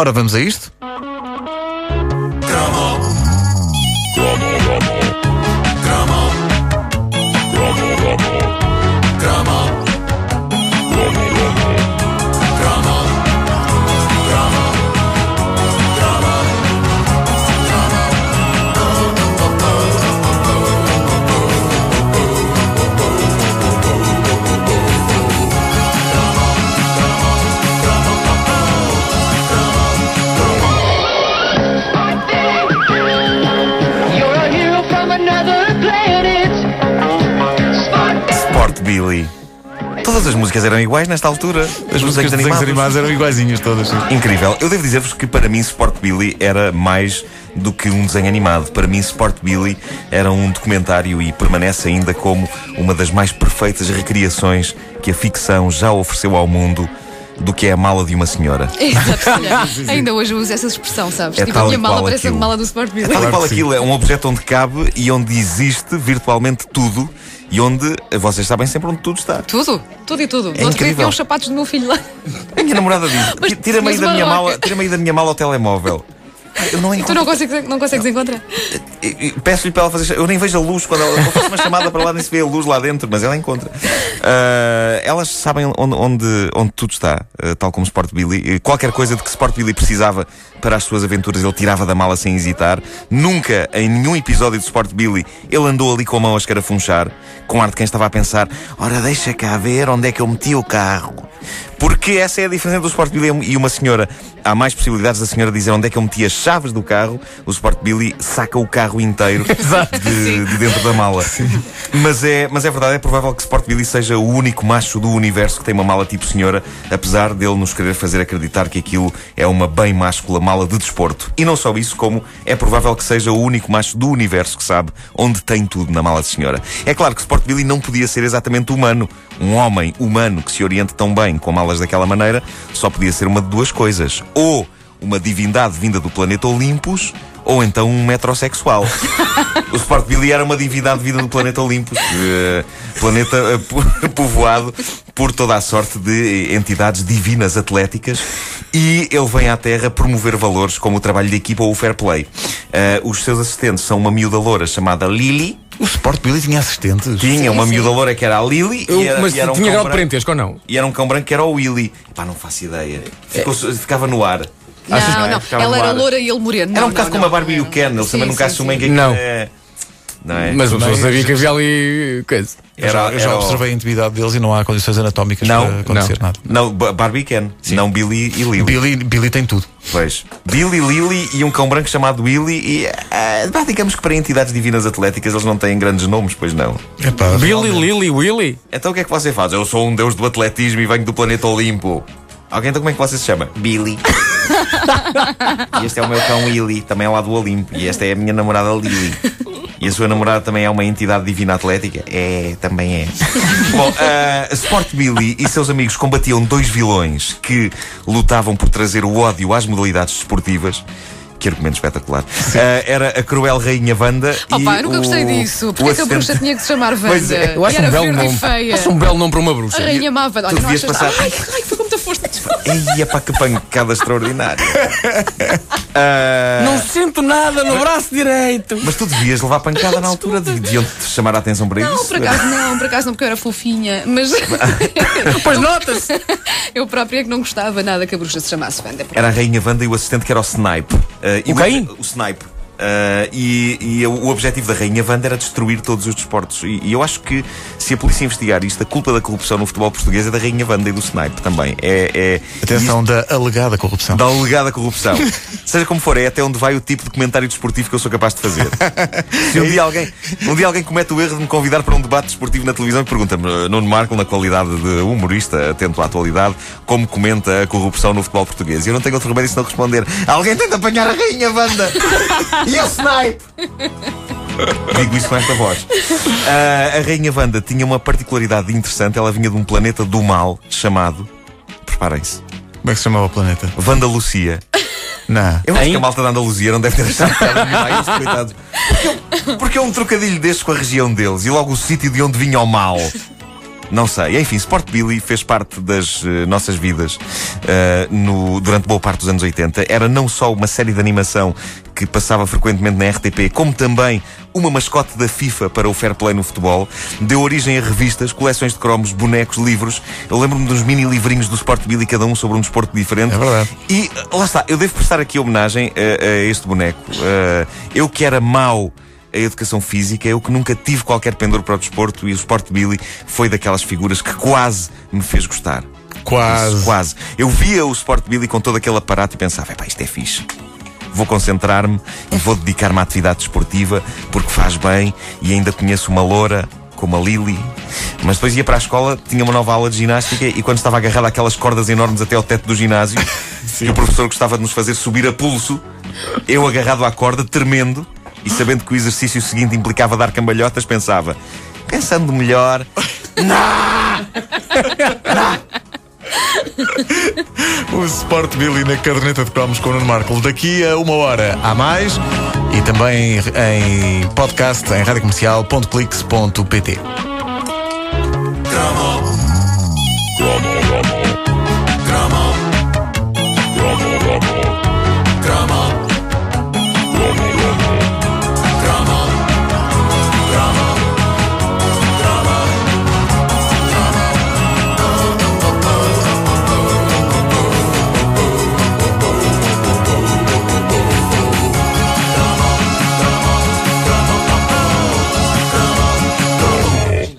Ora, vamos a isto? Billy. Todas as músicas eram iguais nesta altura. As As músicas de desenhos animados eram iguaizinhas todas. sim. Incrível. Eu devo dizer-vos que para mim Sport Billy era mais do que um desenho animado. Para mim Sport Billy era um documentário e permanece ainda como uma das mais perfeitas recriações que a ficção já ofereceu ao mundo do que é a mala de uma senhora. Exato, ainda hoje eu uso essa expressão, sabes? É tipo, a minha mala parece a aquilo. mala do Sport Billy. É tal e qual aquilo, é um objeto onde cabe e onde existe virtualmente tudo e onde vocês sabem sempre onde tudo está. Tudo, tudo e tudo. É outro dia os sapatos do meu filho lá. A minha namorada diz: tira-me aí da minha mala, tira-me aí da minha mala ao telemóvel. Eu não Tu encontro não consegues, não consegues encontrar? Peço-lhe para ela fazer. Eu nem vejo a luz quando ela. Eu faço uma chamada para lá, nem se vê a luz lá dentro, mas ela encontra. Ah, elas sabem onde, onde, onde tudo está, ah, tal como Sport Billy. Qualquer coisa de que Sport Billy precisava para as suas aventuras, ele tirava da mala sem hesitar. Nunca, em nenhum episódio de Sport Billy, ele andou ali com a mão a escarafunchar, com ar de quem estava a pensar: ora, deixa cá ver onde é que eu meti o carro. Porque essa é a diferença entre o Sport Billy e uma senhora. Há mais possibilidades da senhora dizer onde é que eu meti as chaves do carro. O Sport Billy saca o carro inteiro de, de dentro da mala. Mas é, mas é verdade, é provável que Sport Billy seja o único macho do universo que tem uma mala tipo senhora, apesar dele nos querer fazer acreditar que aquilo é uma bem máscula mala de desporto. E não só isso, como é provável que seja o único macho do universo que sabe onde tem tudo na mala de senhora. É claro que Sport Billy não podia ser exatamente humano. Um homem humano que se oriente tão bem com malas daquela maneira só podia ser uma de duas coisas. Ou uma divindade vinda do planeta Olympus, ou então um metrosexual. o Sport Billy era uma divindade vinda do planeta Olympus, eh, planeta po- povoado por toda a sorte de entidades divinas atléticas, e ele vem à Terra promover valores como o trabalho de equipa ou o fair play. Eh, os seus assistentes são uma miúda loura chamada Lily. O Sport Billy tinha assistentes. Tinha uma sim. miúda loura que era a Lily Eu- e era, mas e era um tinha grau de parentesco ou não? E era um cão branco que era o Willy. Pá, não faço ideia. Ficou- ficava no ar. Achas Não, não. Ficava Ela era loura e ele moreno. Era um bocado como a Barbie e o Ken, eles Sim, também nunca sim, assumem sim. que Não. é. Não é? Mas uma pessoa sabia que havia ali coisa. Eu já, eu já era o- observei a intimidade deles e não há condições anatómicas Não, para acontecer não. nada. Não, Ba- Barbie e Ken, não Billy e Lily. Billy, Billy tem tudo. Pois. Billy, Lily e um cão branco chamado Willy. E pá, digamos que para entidades divinas atléticas eles não têm grandes nomes, pois não. Epá, Billy, realmente. Lily, Willy? Então o que é que você faz? Eu sou um deus do atletismo e venho do planeta Olimpo. Ok, então como é que você se chama? Billy. e este é o meu cão Willy, também é lá do Olimpo. E esta é a minha namorada Lily. E a sua namorada também é uma entidade divina atlética? É, também é. Bom, ah, Sport Billy e seus amigos combatiam dois vilões que lutavam por trazer o ódio às modalidades desportivas. Que argumento espetacular. Ah, era a cruel rainha Wanda Oh e pá, eu nunca o, gostei disso. Porque é que a assistente- bruxa tinha que se chamar Wanda? Pois é, Eu acho e era um belo nome. e feia. Acho um belo nome para uma bruxa. A rainha má Wanda. Olha, não devias achas passar- Ai, ai, Ei, pá, que pancada extraordinária. Ah, Não sinto nada no braço direito. Mas tu devias levar pancada na altura, de- deviam-te chamar a atenção para Não, isso. por acaso não, por acaso não, porque eu era fofinha. Mas Pois nota-se. eu própria é que não gostava nada que a bruxa se chamasse Wanda. Era a Rainha Wanda e o assistente que era o Snipe. E O quem? O Snipe. Ah, e e o objetivo da Rainha Wanda era destruir todos os desportos. E, e eu acho que se a polícia investigar isto, a culpa da corrupção no futebol português é da Rainha Wanda e do Snipe também. É, é, Atenção da alegada corrupção. da alegada corrupção. Seja como for, é até onde vai o tipo de comentário desportivo que eu sou capaz de fazer. Se um dia alguém, um dia alguém comete o erro de me convidar para um debate desportivo na televisão e pergunta-me, "Eh, Nuno Marco, na qualidade de humorista, atento à atualidade, como comenta a corrupção no futebol português? E eu não tenho outro remédio senão responder: alguém tenta apanhar a rainha Wanda e o snipe. Digo isso com esta voz. Ah, a Rainha Wanda tinha uma particularidade interessante. Ela vinha de um planeta do mal chamado. Preparem-se. Como é que se chamava o planeta? Wanda Lucia. Não. Eu acho Hein? que a malta da Andaluzia não deve ter achado piada nenhuma a isso, coitados. Porque, é um- porque é um trocadilho destes com a região deles e logo o sítio de onde vinha o mal. Não sei. Enfim, Sport Billy fez parte das eh, nossas vidas eh, no- durante boa parte dos anos 80. Era não só uma série de animação que passava frequentemente na RTP, como também uma mascote da FIFA para o fair play no futebol. Deu origem a revistas, coleções de cromos, bonecos, livros. Eu lembro-me dos mini livrinhos do Sport Billy, cada um sobre um desporto diferente. É verdade. E eh, lá está, eu devo prestar aqui homenagem a, a este boneco. Eh, eu que era mau a educação física, eu que nunca tive qualquer pendor para o desporto e o Sport Billy foi daquelas figuras que quase me fez gostar. Quase. Isso, quase. Eu via o Sport Billy com todo aquele aparato e pensava, epá, isto é fixe. Vou concentrar-me e vou dedicar-me à atividade desportiva porque faz bem e ainda conheço uma loura como a Lily. Mas depois ia para a escola, tinha uma nova aula de ginástica e quando estava agarrado àquelas cordas enormes até ao teto do ginásio, que o professor gostava de nos fazer subir a pulso, eu agarrado à corda, tremendo, e sabendo que o exercício seguinte implicava dar cambalhotas, pensava: pensando melhor. o Sport Billy na caderneta de cromos com o Nuno Marco. Daqui a uma hora a mais e também em podcast em radiocomercial.clix.pt. Cromo. Cromo.